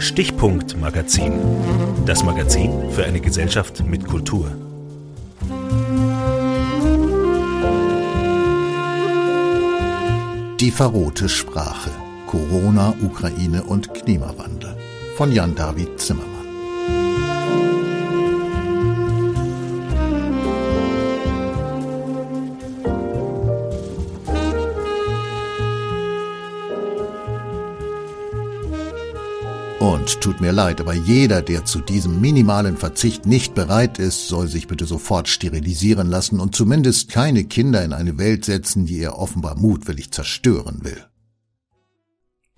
Stichpunkt Magazin. Das Magazin für eine Gesellschaft mit Kultur. Die verrohte Sprache. Corona, Ukraine und Klimawandel. Von Jan David Zimmermann. Tut mir leid, aber jeder, der zu diesem minimalen Verzicht nicht bereit ist, soll sich bitte sofort sterilisieren lassen und zumindest keine Kinder in eine Welt setzen, die er offenbar mutwillig zerstören will.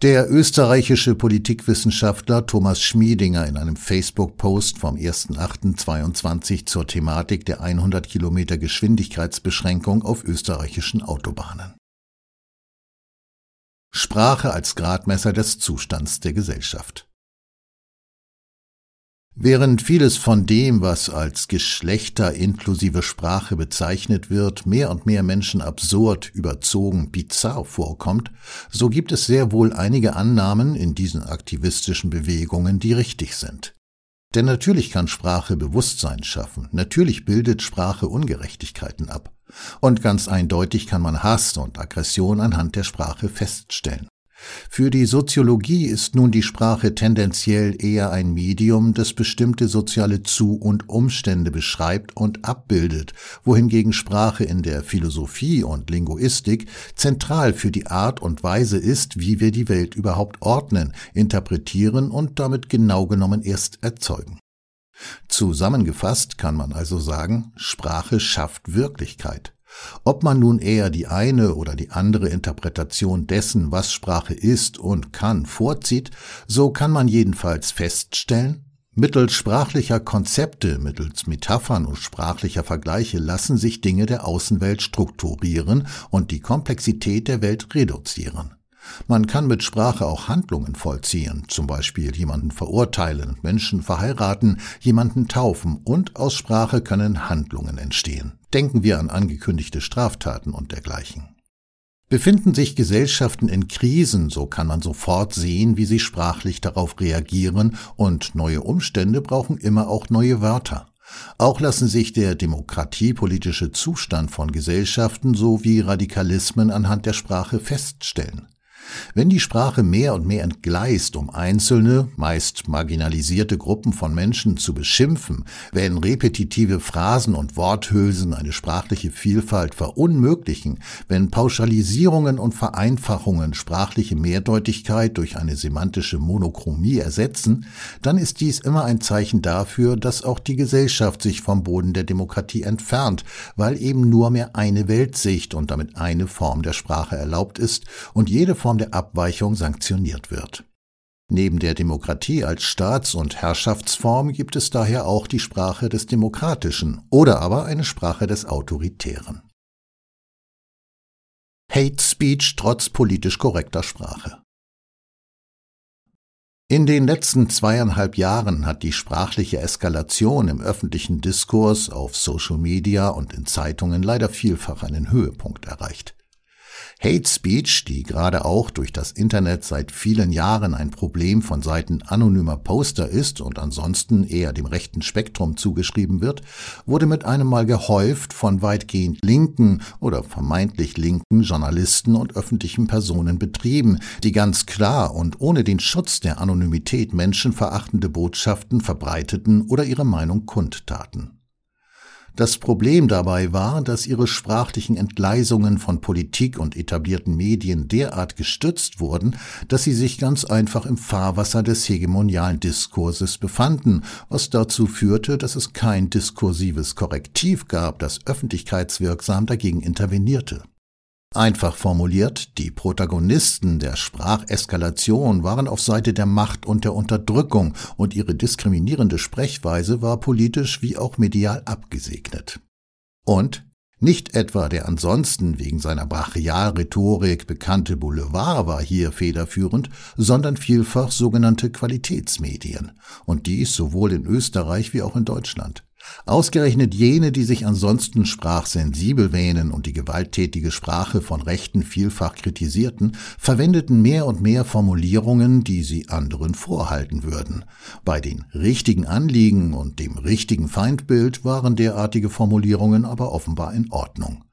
Der österreichische Politikwissenschaftler Thomas Schmiedinger in einem Facebook-Post vom 1.8.22 zur Thematik der 100 Kilometer Geschwindigkeitsbeschränkung auf österreichischen Autobahnen. Sprache als Gradmesser des Zustands der Gesellschaft. Während vieles von dem, was als Geschlechter inklusive Sprache bezeichnet wird, mehr und mehr Menschen absurd, überzogen, bizarr vorkommt, so gibt es sehr wohl einige Annahmen in diesen aktivistischen Bewegungen, die richtig sind. Denn natürlich kann Sprache Bewusstsein schaffen, natürlich bildet Sprache Ungerechtigkeiten ab. Und ganz eindeutig kann man Hass und Aggression anhand der Sprache feststellen. Für die Soziologie ist nun die Sprache tendenziell eher ein Medium, das bestimmte soziale Zu- und Umstände beschreibt und abbildet, wohingegen Sprache in der Philosophie und Linguistik zentral für die Art und Weise ist, wie wir die Welt überhaupt ordnen, interpretieren und damit genau genommen erst erzeugen. Zusammengefasst kann man also sagen, Sprache schafft Wirklichkeit. Ob man nun eher die eine oder die andere Interpretation dessen, was Sprache ist und kann, vorzieht, so kann man jedenfalls feststellen, mittels sprachlicher Konzepte, mittels Metaphern und sprachlicher Vergleiche lassen sich Dinge der Außenwelt strukturieren und die Komplexität der Welt reduzieren. Man kann mit Sprache auch Handlungen vollziehen, zum Beispiel jemanden verurteilen, Menschen verheiraten, jemanden taufen und aus Sprache können Handlungen entstehen. Denken wir an angekündigte Straftaten und dergleichen. Befinden sich Gesellschaften in Krisen, so kann man sofort sehen, wie sie sprachlich darauf reagieren, und neue Umstände brauchen immer auch neue Wörter. Auch lassen sich der demokratiepolitische Zustand von Gesellschaften sowie Radikalismen anhand der Sprache feststellen. Wenn die Sprache mehr und mehr entgleist, um einzelne, meist marginalisierte Gruppen von Menschen zu beschimpfen, wenn repetitive Phrasen und Worthülsen eine sprachliche Vielfalt verunmöglichen, wenn Pauschalisierungen und Vereinfachungen sprachliche Mehrdeutigkeit durch eine semantische Monochromie ersetzen, dann ist dies immer ein Zeichen dafür, dass auch die Gesellschaft sich vom Boden der Demokratie entfernt, weil eben nur mehr eine Weltsicht und damit eine Form der Sprache erlaubt ist und jede Form der Abweichung sanktioniert wird. Neben der Demokratie als Staats- und Herrschaftsform gibt es daher auch die Sprache des Demokratischen oder aber eine Sprache des Autoritären. Hate Speech trotz politisch korrekter Sprache. In den letzten zweieinhalb Jahren hat die sprachliche Eskalation im öffentlichen Diskurs auf Social Media und in Zeitungen leider vielfach einen Höhepunkt erreicht. Hate Speech, die gerade auch durch das Internet seit vielen Jahren ein Problem von Seiten anonymer Poster ist und ansonsten eher dem rechten Spektrum zugeschrieben wird, wurde mit einem Mal gehäuft von weitgehend linken oder vermeintlich linken Journalisten und öffentlichen Personen betrieben, die ganz klar und ohne den Schutz der Anonymität menschenverachtende Botschaften verbreiteten oder ihre Meinung kundtaten. Das Problem dabei war, dass ihre sprachlichen Entgleisungen von Politik und etablierten Medien derart gestützt wurden, dass sie sich ganz einfach im Fahrwasser des hegemonialen Diskurses befanden, was dazu führte, dass es kein diskursives Korrektiv gab, das öffentlichkeitswirksam dagegen intervenierte. Einfach formuliert, die Protagonisten der Spracheskalation waren auf Seite der Macht und der Unterdrückung und ihre diskriminierende Sprechweise war politisch wie auch medial abgesegnet. Und nicht etwa der ansonsten wegen seiner Brachialrhetorik bekannte Boulevard war hier federführend, sondern vielfach sogenannte Qualitätsmedien, und dies sowohl in Österreich wie auch in Deutschland. Ausgerechnet jene, die sich ansonsten sprachsensibel wähnen und die gewalttätige Sprache von Rechten vielfach kritisierten, verwendeten mehr und mehr Formulierungen, die sie anderen vorhalten würden. Bei den richtigen Anliegen und dem richtigen Feindbild waren derartige Formulierungen aber offenbar in Ordnung.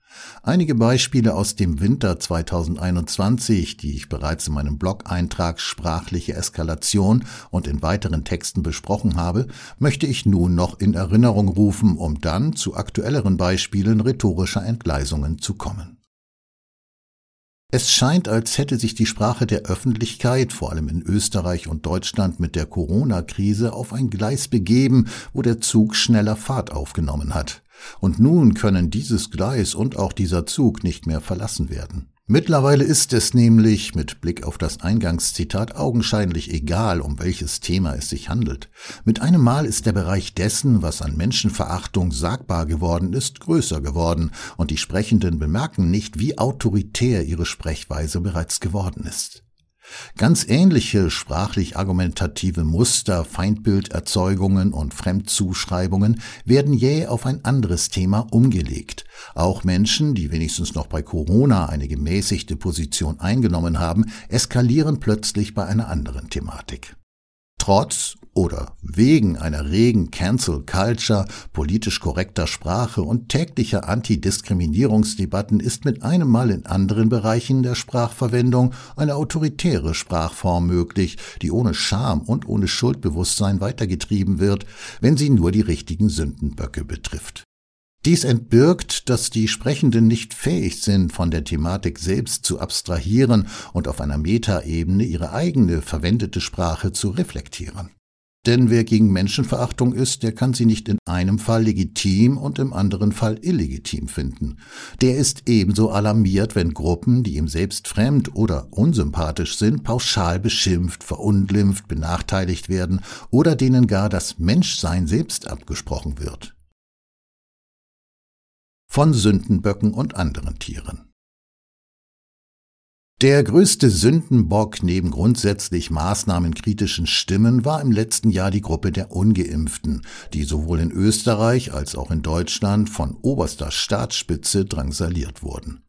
Einige Beispiele aus dem Winter 2021, die ich bereits in meinem Blog-Eintrag Sprachliche Eskalation und in weiteren Texten besprochen habe, möchte ich nun noch in Erinnerung rufen, um dann zu aktuelleren Beispielen rhetorischer Entgleisungen zu kommen. Es scheint, als hätte sich die Sprache der Öffentlichkeit, vor allem in Österreich und Deutschland mit der Corona-Krise, auf ein Gleis begeben, wo der Zug schneller Fahrt aufgenommen hat. Und nun können dieses Gleis und auch dieser Zug nicht mehr verlassen werden. Mittlerweile ist es nämlich, mit Blick auf das Eingangszitat, augenscheinlich egal, um welches Thema es sich handelt. Mit einem Mal ist der Bereich dessen, was an Menschenverachtung sagbar geworden ist, größer geworden, und die Sprechenden bemerken nicht, wie autoritär ihre Sprechweise bereits geworden ist. Ganz ähnliche sprachlich argumentative Muster, Feindbilderzeugungen und Fremdzuschreibungen werden jäh auf ein anderes Thema umgelegt. Auch Menschen, die wenigstens noch bei Corona eine gemäßigte Position eingenommen haben, eskalieren plötzlich bei einer anderen Thematik. Trotz oder wegen einer regen Cancel Culture, politisch korrekter Sprache und täglicher Antidiskriminierungsdebatten ist mit einem Mal in anderen Bereichen der Sprachverwendung eine autoritäre Sprachform möglich, die ohne Scham und ohne Schuldbewusstsein weitergetrieben wird, wenn sie nur die richtigen Sündenböcke betrifft. Dies entbirgt, dass die Sprechenden nicht fähig sind, von der Thematik selbst zu abstrahieren und auf einer Metaebene ihre eigene verwendete Sprache zu reflektieren. Denn wer gegen Menschenverachtung ist, der kann sie nicht in einem Fall legitim und im anderen Fall illegitim finden. Der ist ebenso alarmiert, wenn Gruppen, die ihm selbst fremd oder unsympathisch sind, pauschal beschimpft, verunglimpft, benachteiligt werden oder denen gar das Menschsein selbst abgesprochen wird von Sündenböcken und anderen Tieren. Der größte Sündenbock neben grundsätzlich maßnahmenkritischen Stimmen war im letzten Jahr die Gruppe der Ungeimpften, die sowohl in Österreich als auch in Deutschland von oberster Staatsspitze drangsaliert wurden.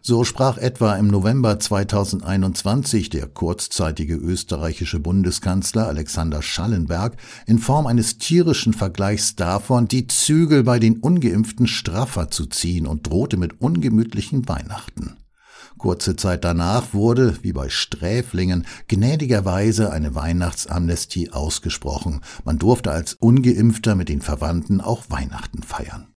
So sprach etwa im November 2021 der kurzzeitige österreichische Bundeskanzler Alexander Schallenberg in Form eines tierischen Vergleichs davon, die Zügel bei den ungeimpften straffer zu ziehen und drohte mit ungemütlichen Weihnachten. Kurze Zeit danach wurde, wie bei Sträflingen, gnädigerweise eine Weihnachtsamnestie ausgesprochen. Man durfte als ungeimpfter mit den Verwandten auch Weihnachten feiern.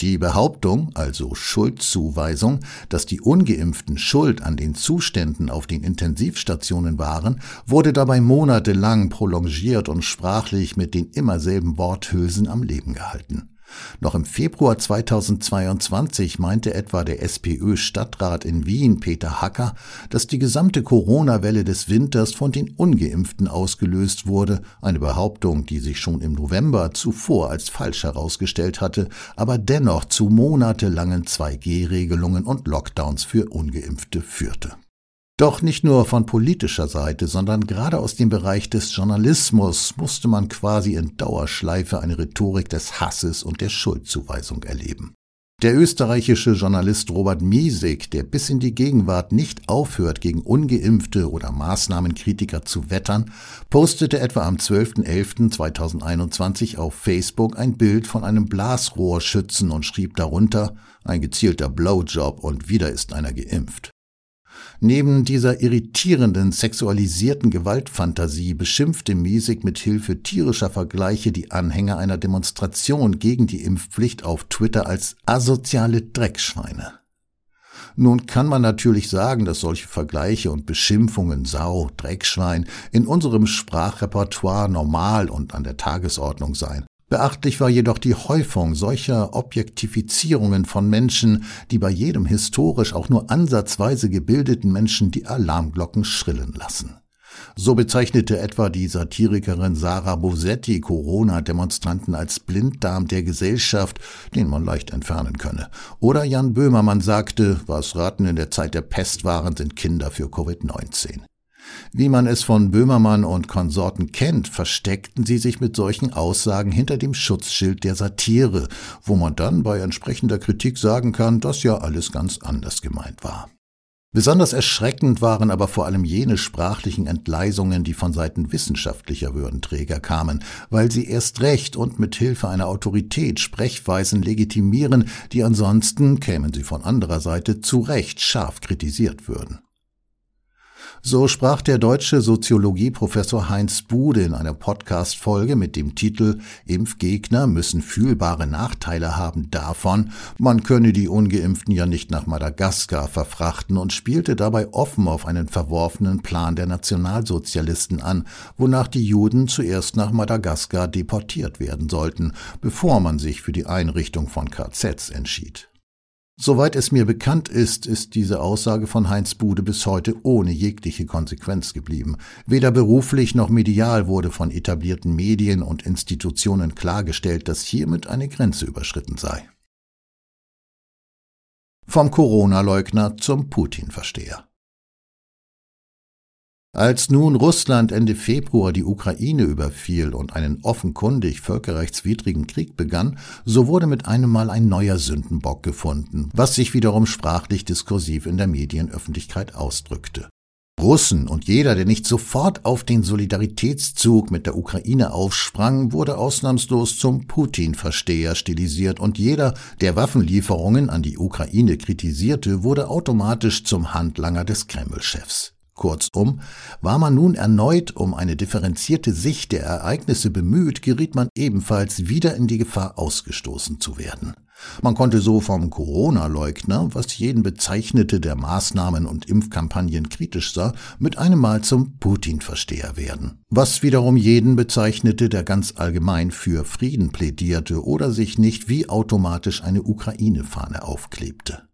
Die Behauptung, also Schuldzuweisung, dass die ungeimpften schuld an den Zuständen auf den Intensivstationen waren, wurde dabei monatelang prolongiert und sprachlich mit den immer selben Worthülsen am Leben gehalten. Noch im Februar 2022 meinte etwa der SPÖ-Stadtrat in Wien Peter Hacker, dass die gesamte Corona-Welle des Winters von den ungeimpften ausgelöst wurde, eine Behauptung, die sich schon im November zuvor als falsch herausgestellt hatte, aber dennoch zu monatelangen 2G-Regelungen und Lockdowns für ungeimpfte führte. Doch nicht nur von politischer Seite, sondern gerade aus dem Bereich des Journalismus musste man quasi in Dauerschleife eine Rhetorik des Hasses und der Schuldzuweisung erleben. Der österreichische Journalist Robert Miesig, der bis in die Gegenwart nicht aufhört, gegen ungeimpfte oder Maßnahmenkritiker zu wettern, postete etwa am 12.11.2021 auf Facebook ein Bild von einem Blasrohrschützen und schrieb darunter ein gezielter Blowjob und wieder ist einer geimpft. Neben dieser irritierenden, sexualisierten Gewaltfantasie beschimpfte Miesig mit Hilfe tierischer Vergleiche die Anhänger einer Demonstration gegen die Impfpflicht auf Twitter als asoziale Dreckschweine. Nun kann man natürlich sagen, dass solche Vergleiche und Beschimpfungen Sau, Dreckschwein in unserem Sprachrepertoire normal und an der Tagesordnung seien. Beachtlich war jedoch die Häufung solcher Objektifizierungen von Menschen, die bei jedem historisch auch nur ansatzweise gebildeten Menschen die Alarmglocken schrillen lassen. So bezeichnete etwa die Satirikerin Sarah Bosetti Corona-Demonstranten als Blinddarm der Gesellschaft, den man leicht entfernen könne. Oder Jan Böhmermann sagte, was Raten in der Zeit der Pest waren, sind Kinder für Covid-19. Wie man es von Böhmermann und Konsorten kennt, versteckten sie sich mit solchen Aussagen hinter dem Schutzschild der Satire, wo man dann bei entsprechender Kritik sagen kann, dass ja alles ganz anders gemeint war. Besonders erschreckend waren aber vor allem jene sprachlichen Entgleisungen, die von Seiten wissenschaftlicher Würdenträger kamen, weil sie erst recht und mit Hilfe einer Autorität Sprechweisen legitimieren, die ansonsten, kämen sie von anderer Seite, zu Recht scharf kritisiert würden. So sprach der deutsche Soziologieprofessor Heinz Bude in einer Podcast-Folge mit dem Titel Impfgegner müssen fühlbare Nachteile haben davon, man könne die Ungeimpften ja nicht nach Madagaskar verfrachten und spielte dabei offen auf einen verworfenen Plan der Nationalsozialisten an, wonach die Juden zuerst nach Madagaskar deportiert werden sollten, bevor man sich für die Einrichtung von KZs entschied. Soweit es mir bekannt ist, ist diese Aussage von Heinz Bude bis heute ohne jegliche Konsequenz geblieben. Weder beruflich noch medial wurde von etablierten Medien und Institutionen klargestellt, dass hiermit eine Grenze überschritten sei. Vom Corona-Leugner zum Putin-Versteher. Als nun Russland Ende Februar die Ukraine überfiel und einen offenkundig völkerrechtswidrigen Krieg begann, so wurde mit einem Mal ein neuer Sündenbock gefunden, was sich wiederum sprachlich diskursiv in der Medienöffentlichkeit ausdrückte. Russen und jeder, der nicht sofort auf den Solidaritätszug mit der Ukraine aufsprang, wurde ausnahmslos zum Putin-Versteher stilisiert und jeder, der Waffenlieferungen an die Ukraine kritisierte, wurde automatisch zum Handlanger des Kreml-Chefs. Kurzum, war man nun erneut um eine differenzierte Sicht der Ereignisse bemüht, geriet man ebenfalls wieder in die Gefahr, ausgestoßen zu werden. Man konnte so vom Corona-Leugner, was jeden bezeichnete, der Maßnahmen und Impfkampagnen kritisch sah, mit einem Mal zum Putin-Versteher werden. Was wiederum jeden bezeichnete, der ganz allgemein für Frieden plädierte oder sich nicht wie automatisch eine Ukraine-Fahne aufklebte.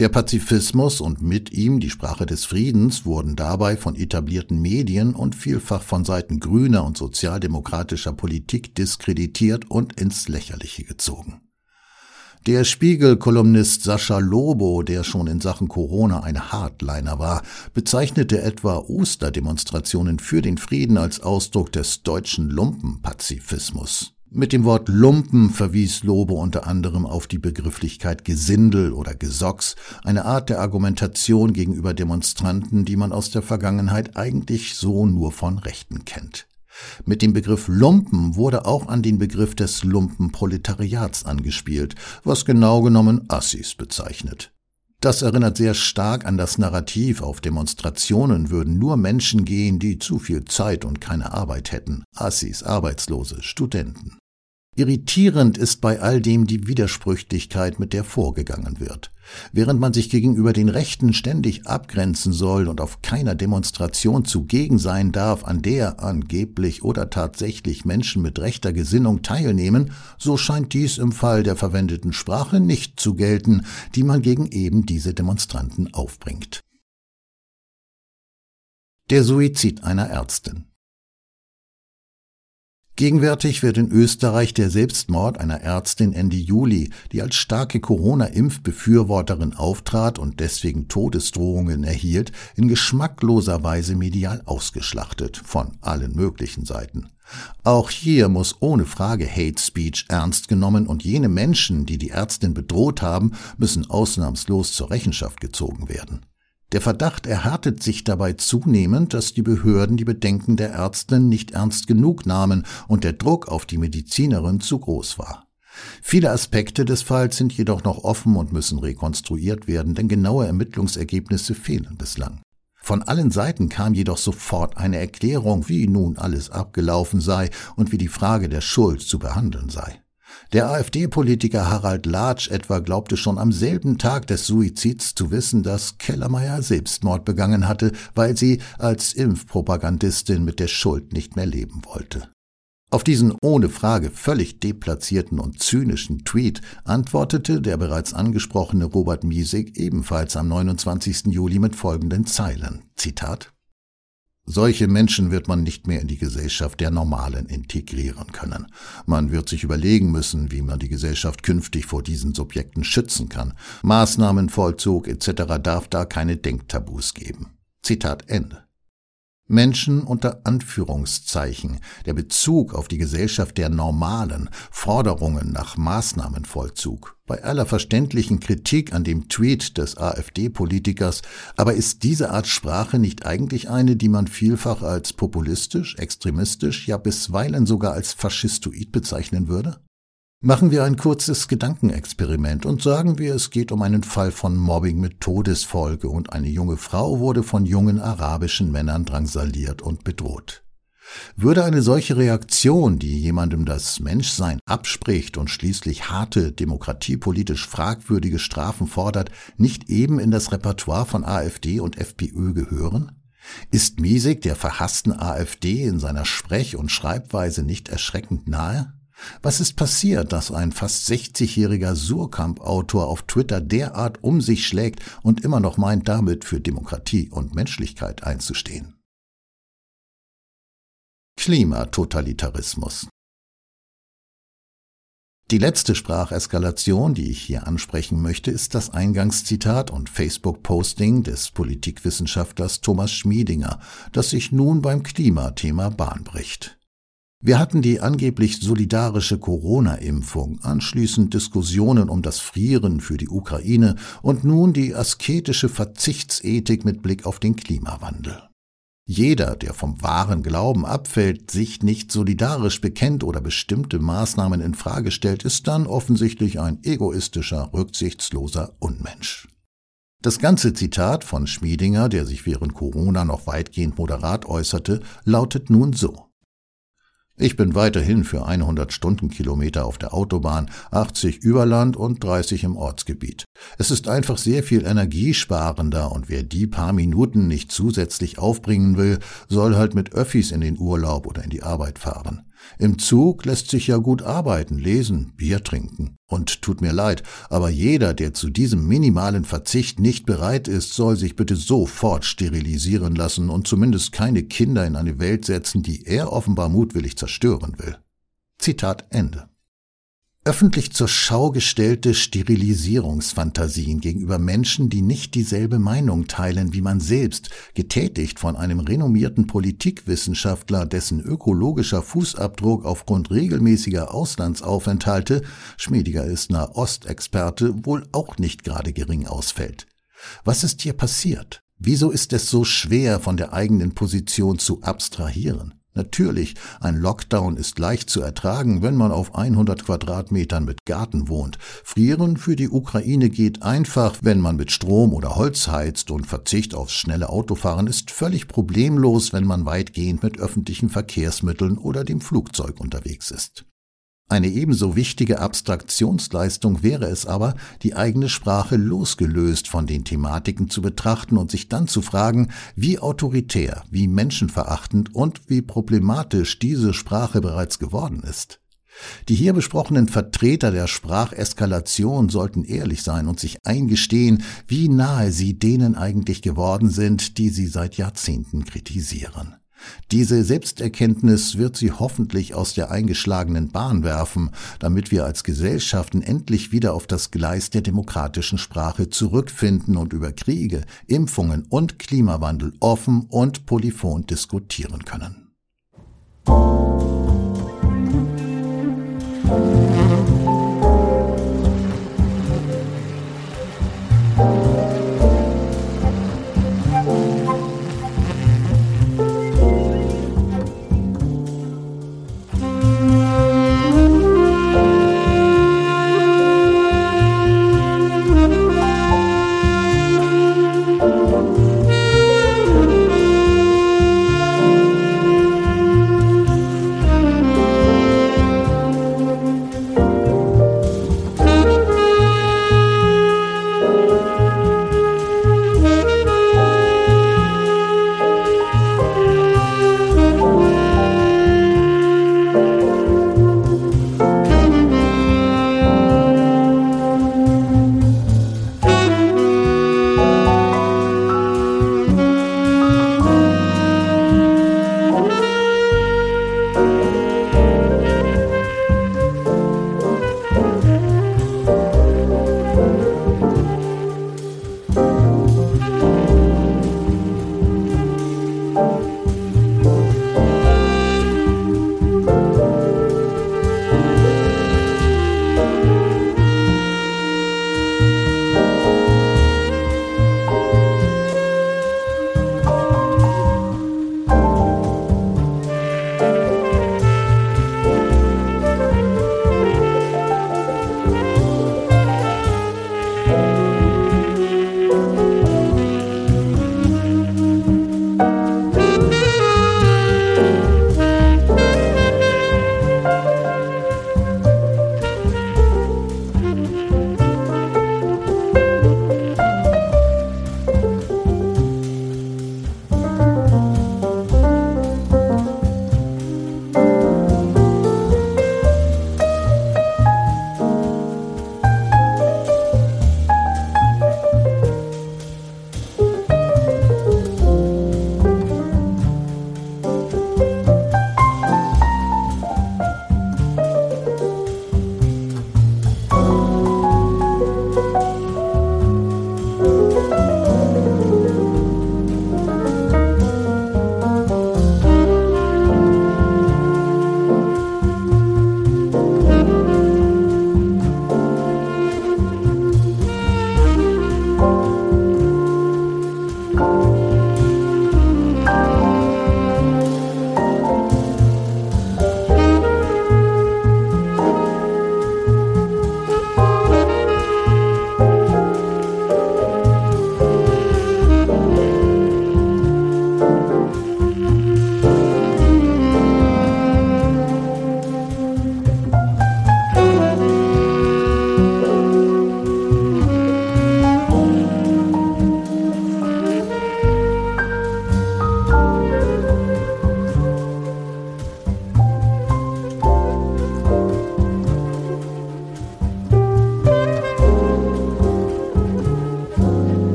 Der Pazifismus und mit ihm die Sprache des Friedens wurden dabei von etablierten Medien und vielfach von Seiten grüner und sozialdemokratischer Politik diskreditiert und ins Lächerliche gezogen. Der Spiegel-Kolumnist Sascha Lobo, der schon in Sachen Corona ein Hardliner war, bezeichnete etwa Osterdemonstrationen für den Frieden als Ausdruck des deutschen Lumpenpazifismus. Mit dem Wort Lumpen verwies Lobe unter anderem auf die Begrifflichkeit Gesindel oder Gesocks, eine Art der Argumentation gegenüber Demonstranten, die man aus der Vergangenheit eigentlich so nur von Rechten kennt. Mit dem Begriff Lumpen wurde auch an den Begriff des Lumpenproletariats angespielt, was genau genommen Assis bezeichnet. Das erinnert sehr stark an das Narrativ, auf Demonstrationen würden nur Menschen gehen, die zu viel Zeit und keine Arbeit hätten, Assis, Arbeitslose, Studenten. Irritierend ist bei all dem die Widersprüchlichkeit, mit der vorgegangen wird. Während man sich gegenüber den Rechten ständig abgrenzen soll und auf keiner Demonstration zugegen sein darf, an der angeblich oder tatsächlich Menschen mit rechter Gesinnung teilnehmen, so scheint dies im Fall der verwendeten Sprache nicht zu gelten, die man gegen eben diese Demonstranten aufbringt. Der Suizid einer Ärztin Gegenwärtig wird in Österreich der Selbstmord einer Ärztin Ende Juli, die als starke Corona-Impfbefürworterin auftrat und deswegen Todesdrohungen erhielt, in geschmackloser Weise medial ausgeschlachtet, von allen möglichen Seiten. Auch hier muss ohne Frage Hate Speech ernst genommen und jene Menschen, die die Ärztin bedroht haben, müssen ausnahmslos zur Rechenschaft gezogen werden. Der Verdacht erhärtet sich dabei zunehmend, dass die Behörden die Bedenken der Ärzte nicht ernst genug nahmen und der Druck auf die Medizinerin zu groß war. Viele Aspekte des Falls sind jedoch noch offen und müssen rekonstruiert werden, denn genaue Ermittlungsergebnisse fehlen bislang. Von allen Seiten kam jedoch sofort eine Erklärung, wie nun alles abgelaufen sei und wie die Frage der Schuld zu behandeln sei. Der AfD-Politiker Harald Latsch etwa glaubte schon am selben Tag des Suizids zu wissen, dass Kellermeier Selbstmord begangen hatte, weil sie als Impfpropagandistin mit der Schuld nicht mehr leben wollte. Auf diesen ohne Frage völlig deplatzierten und zynischen Tweet antwortete der bereits angesprochene Robert Miesig ebenfalls am 29. Juli mit folgenden Zeilen. Zitat solche Menschen wird man nicht mehr in die Gesellschaft der Normalen integrieren können. Man wird sich überlegen müssen, wie man die Gesellschaft künftig vor diesen Subjekten schützen kann. Maßnahmenvollzug etc. darf da keine Denktabus geben. Zitat Ende. Menschen unter Anführungszeichen, der Bezug auf die Gesellschaft der Normalen, Forderungen nach Maßnahmenvollzug. Bei aller verständlichen Kritik an dem Tweet des AfD-Politikers, aber ist diese Art Sprache nicht eigentlich eine, die man vielfach als populistisch, extremistisch, ja bisweilen sogar als faschistoid bezeichnen würde? Machen wir ein kurzes Gedankenexperiment und sagen wir, es geht um einen Fall von Mobbing mit Todesfolge und eine junge Frau wurde von jungen arabischen Männern drangsaliert und bedroht. Würde eine solche Reaktion, die jemandem das Menschsein abspricht und schließlich harte, demokratiepolitisch fragwürdige Strafen fordert, nicht eben in das Repertoire von AfD und FPÖ gehören? Ist Miesig der verhassten AfD in seiner Sprech- und Schreibweise nicht erschreckend nahe? Was ist passiert, dass ein fast 60-jähriger Surkamp-Autor auf Twitter derart um sich schlägt und immer noch meint, damit für Demokratie und Menschlichkeit einzustehen? Klimatotalitarismus die letzte Spracheskalation, die ich hier ansprechen möchte, ist das Eingangszitat und Facebook-Posting des Politikwissenschaftlers Thomas Schmiedinger, das sich nun beim Klimathema Bahn bricht. Wir hatten die angeblich solidarische Corona-Impfung, anschließend Diskussionen um das Frieren für die Ukraine und nun die asketische Verzichtsethik mit Blick auf den Klimawandel. Jeder, der vom wahren Glauben abfällt, sich nicht solidarisch bekennt oder bestimmte Maßnahmen in Frage stellt, ist dann offensichtlich ein egoistischer, rücksichtsloser Unmensch. Das ganze Zitat von Schmiedinger, der sich während Corona noch weitgehend moderat äußerte, lautet nun so. Ich bin weiterhin für 100 Stundenkilometer auf der Autobahn, 80 über Land und 30 im Ortsgebiet. Es ist einfach sehr viel energiesparender und wer die paar Minuten nicht zusätzlich aufbringen will, soll halt mit Öffis in den Urlaub oder in die Arbeit fahren. Im Zug lässt sich ja gut arbeiten, lesen, Bier trinken. Und tut mir leid, aber jeder, der zu diesem minimalen Verzicht nicht bereit ist, soll sich bitte sofort sterilisieren lassen und zumindest keine Kinder in eine Welt setzen, die er offenbar mutwillig zerstören will. Zitat Ende. Öffentlich zur Schau gestellte Sterilisierungsfantasien gegenüber Menschen, die nicht dieselbe Meinung teilen wie man selbst, getätigt von einem renommierten Politikwissenschaftler, dessen ökologischer Fußabdruck aufgrund regelmäßiger Auslandsaufenthalte, Schmiediger ist Nahostexperte, wohl auch nicht gerade gering ausfällt. Was ist hier passiert? Wieso ist es so schwer, von der eigenen Position zu abstrahieren? Natürlich, ein Lockdown ist leicht zu ertragen, wenn man auf 100 Quadratmetern mit Garten wohnt. Frieren für die Ukraine geht einfach, wenn man mit Strom oder Holz heizt und Verzicht aufs schnelle Autofahren ist völlig problemlos, wenn man weitgehend mit öffentlichen Verkehrsmitteln oder dem Flugzeug unterwegs ist. Eine ebenso wichtige Abstraktionsleistung wäre es aber, die eigene Sprache losgelöst von den Thematiken zu betrachten und sich dann zu fragen, wie autoritär, wie menschenverachtend und wie problematisch diese Sprache bereits geworden ist. Die hier besprochenen Vertreter der Spracheskalation sollten ehrlich sein und sich eingestehen, wie nahe sie denen eigentlich geworden sind, die sie seit Jahrzehnten kritisieren. Diese Selbsterkenntnis wird sie hoffentlich aus der eingeschlagenen Bahn werfen, damit wir als Gesellschaften endlich wieder auf das Gleis der demokratischen Sprache zurückfinden und über Kriege, Impfungen und Klimawandel offen und polyphon diskutieren können.